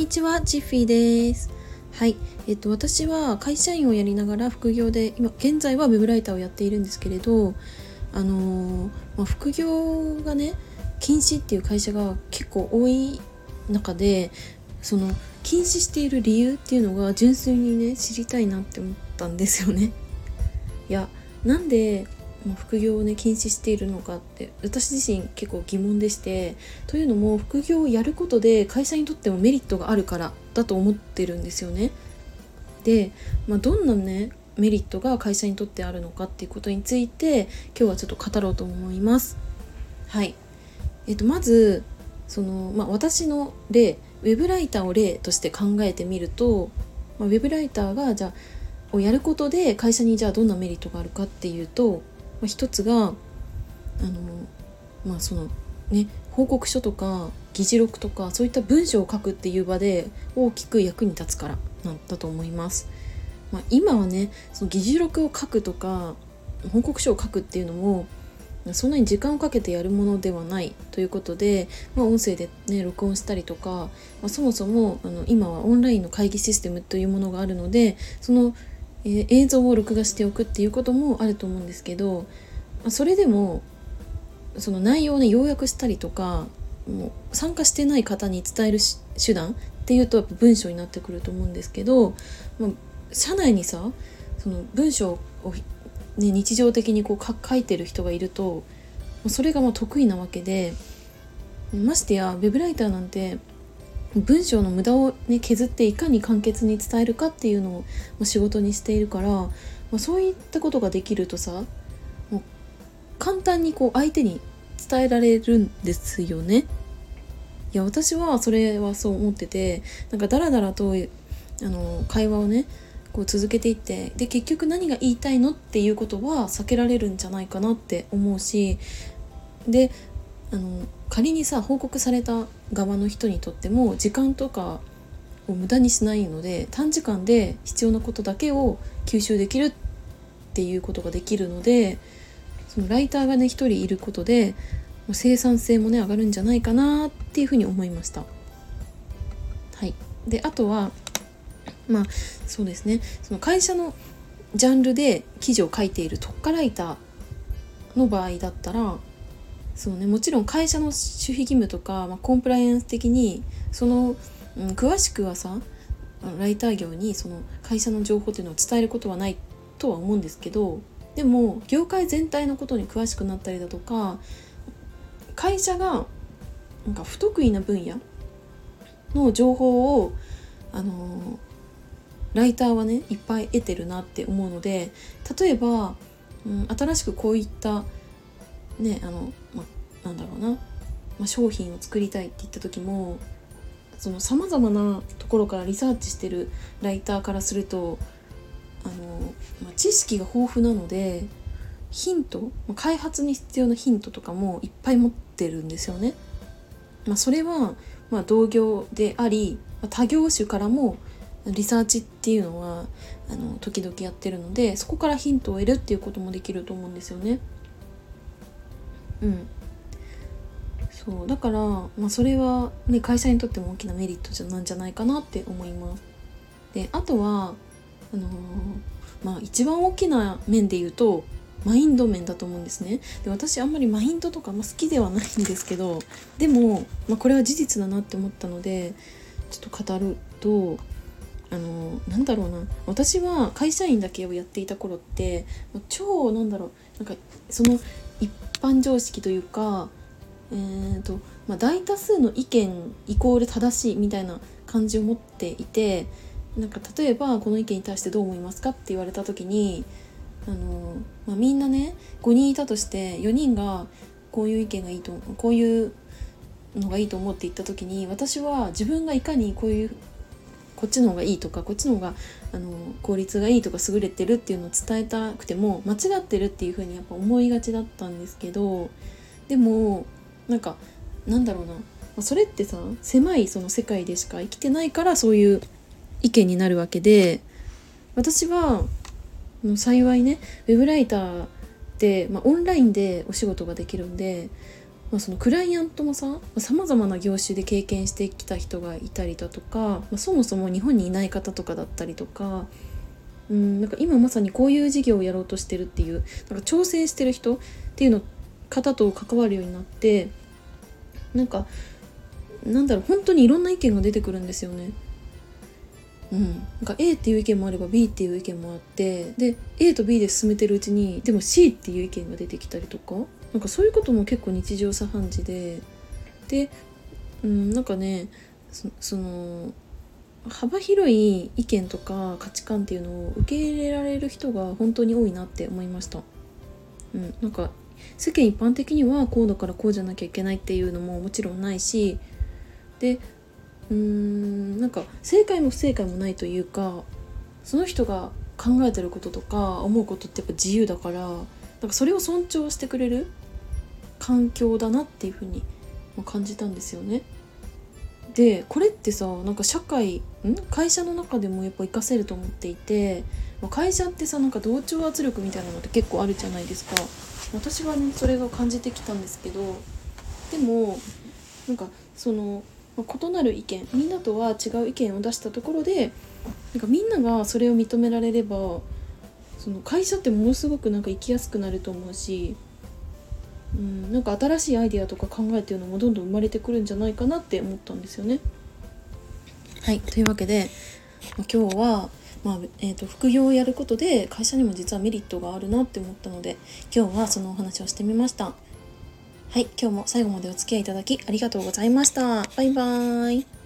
にちは、チッフィーです。はい、えっと私は会社員をやりながら副業で今現在はウェブライターをやっているんですけれど、あのー、まあ、副業がね禁止っていう会社が結構多い中で、その禁止している理由っていうのが純粋にね知りたいなって思ったんですよね。いやなんで副業をね禁止しているのかって私自身結構疑問でしてというのも副業をやることで会社にとってもメリットがあるからだと思ってるんですよね。で、まあ、どんなねメリットが会社にとってあるのかっていうことについて今日はちょっと語ろうと思います。はい、えっと、まずその、まあ、私の例ウェブライターを例として考えてみると、まあ、ウェブライターがじゃあをやることで会社にじゃあどんなメリットがあるかっていうとあ、一つがあのまあそのね報告書とか議事録とかそういった文章を書くっていう場で大きく役に立つからなんだと思います。まあ、今はねその議事録を書くとか報告書を書くっていうのもそんなに時間をかけてやるものではないということで、まあ、音声でね録音したりとか、まあ、そもそもあの今はオンラインの会議システムというものがあるのでそのえー、映像を録画しておくっていうこともあると思うんですけどまそれでもその内容をね要約したりとかもう参加してない方に伝える手段っていうとやっぱ文章になってくると思うんですけど、まあ、社内にさその文章を、ね、日常的にこう書いてる人がいるとそれがまあ得意なわけでましてやウェブライターなんて文章の無駄を、ね、削っていかに簡潔に伝えるかっていうのを仕事にしているから、まあ、そういったことができるとさもう簡単にこう相手に伝えられるんですよね。いや私はそれはそう思っててなんかダラダラとあの会話をねこう続けていってで結局何が言いたいのっていうことは避けられるんじゃないかなって思うしであの仮にさ報告された側の人にとっても時間とかを無駄にしないので短時間で必要なことだけを吸収できるっていうことができるのでそのライターがね一人いることで生産性もね上がるんじゃないかなっていうふうに思いました。はい、であとはまあそうですねその会社のジャンルで記事を書いている特化ライターの場合だったらそうねもちろん会社の守秘義務とか、まあ、コンプライアンス的にその、うん、詳しくはさライター業にその会社の情報っていうのを伝えることはないとは思うんですけどでも業界全体のことに詳しくなったりだとか会社がなんか不得意な分野の情報をあのライターはねいっぱい得てるなって思うので例えば、うん、新しくこういったねあの、ま、なんだろうな、ま商品を作りたいって言った時もそのさまざまなところからリサーチしてるライターからするとあの、ま知識が豊富なのでヒントま開発に必要なヒントとかもいっぱい持ってるんですよね。まあ、それは、ま、同業であり他業種からもリサーチっていうのはあの時々やってるのでそこからヒントを得るっていうこともできると思うんですよね。うん。そうだから、まあ、それは、ね、会社にとっても大きなメリットじゃなんじゃないかなって思います。であとはあのー、まあ一番大きな面で言うとマインド面だと思うんですね。で私あんまりマインドとかも好きではないんですけどでも、まあ、これは事実だなって思ったのでちょっと語るとあの、なんだろうな。私は会社員だけをやっていた頃って超なんだろう。なんかその一般常識というかえーとまあ、大多数の意見イコール正しいみたいな感じを持っていてなんか例えばこの意見に対してどう思いますかって言われた時にあの、まあ、みんなね5人いたとして4人がこういう意見がいいとこういうのがいいと思って言った時に私は自分がいかにこういうこっちの方がいいとかこっちの方があの効率がいいとか優れてるっていうのを伝えたくても間違ってるっていうふうにやっぱ思いがちだったんですけどでもなんかなんだろうな。それってさ狭いその世界でしか生きてないからそういう意見になるわけで私は幸いねウェブライターで、まあ、オンラインでお仕事ができるんでまあ、そのクライアントもささまざまな業種で経験してきた人がいたりだとか、まあ、そもそも日本にいない方とかだったりとかうんなんか今まさにこういう事業をやろうとしてるっていうなんか挑戦してる人っていうの方と関わるようになってなんかなんだろう本当にいろんな意見が出てくるんですよね。うん、なんか A っていう意見もあれば B っていう意見もあってで A と B で進めてるうちにでも C っていう意見が出てきたりとかなんかそういうことも結構日常茶飯事でで、うん、なんかねその幅広い意見とか価値観っていうのを受け入れられる人が本当に多いなって思いました。うん、なんか世間一般的にはこうだからこうじゃなきゃいけないっていうのももちろんないしでうーんなんか正解も不正解もないというかその人が考えてることとか思うことってやっぱ自由だからなんかそれを尊重してくれる環境だなっていうふうに感じたんですよね。でこれってさなんか社会ん？会社の中でもやっぱ活かせると思っていて会社ってさなんか同調圧力みたいなのって結構あるじゃないですか私はねそれが感じてきたんですけどでもなんかそのま異なる意見みんなとは違う意見を出したところでなんかみんながそれを認められればその会社ってものすごくなんか生きやすくなると思うしうん、なんか新しいアイデアとか考えっていうのもどんどん生まれてくるんじゃないかなって思ったんですよね。はいというわけで、今日は、まあえーと、副業をやることで会社にも実はメリットがあるなって思ったので今日はそのお話をしてみました。はい今日も最後までお付き合いいただきありがとうございました。バイバーイ。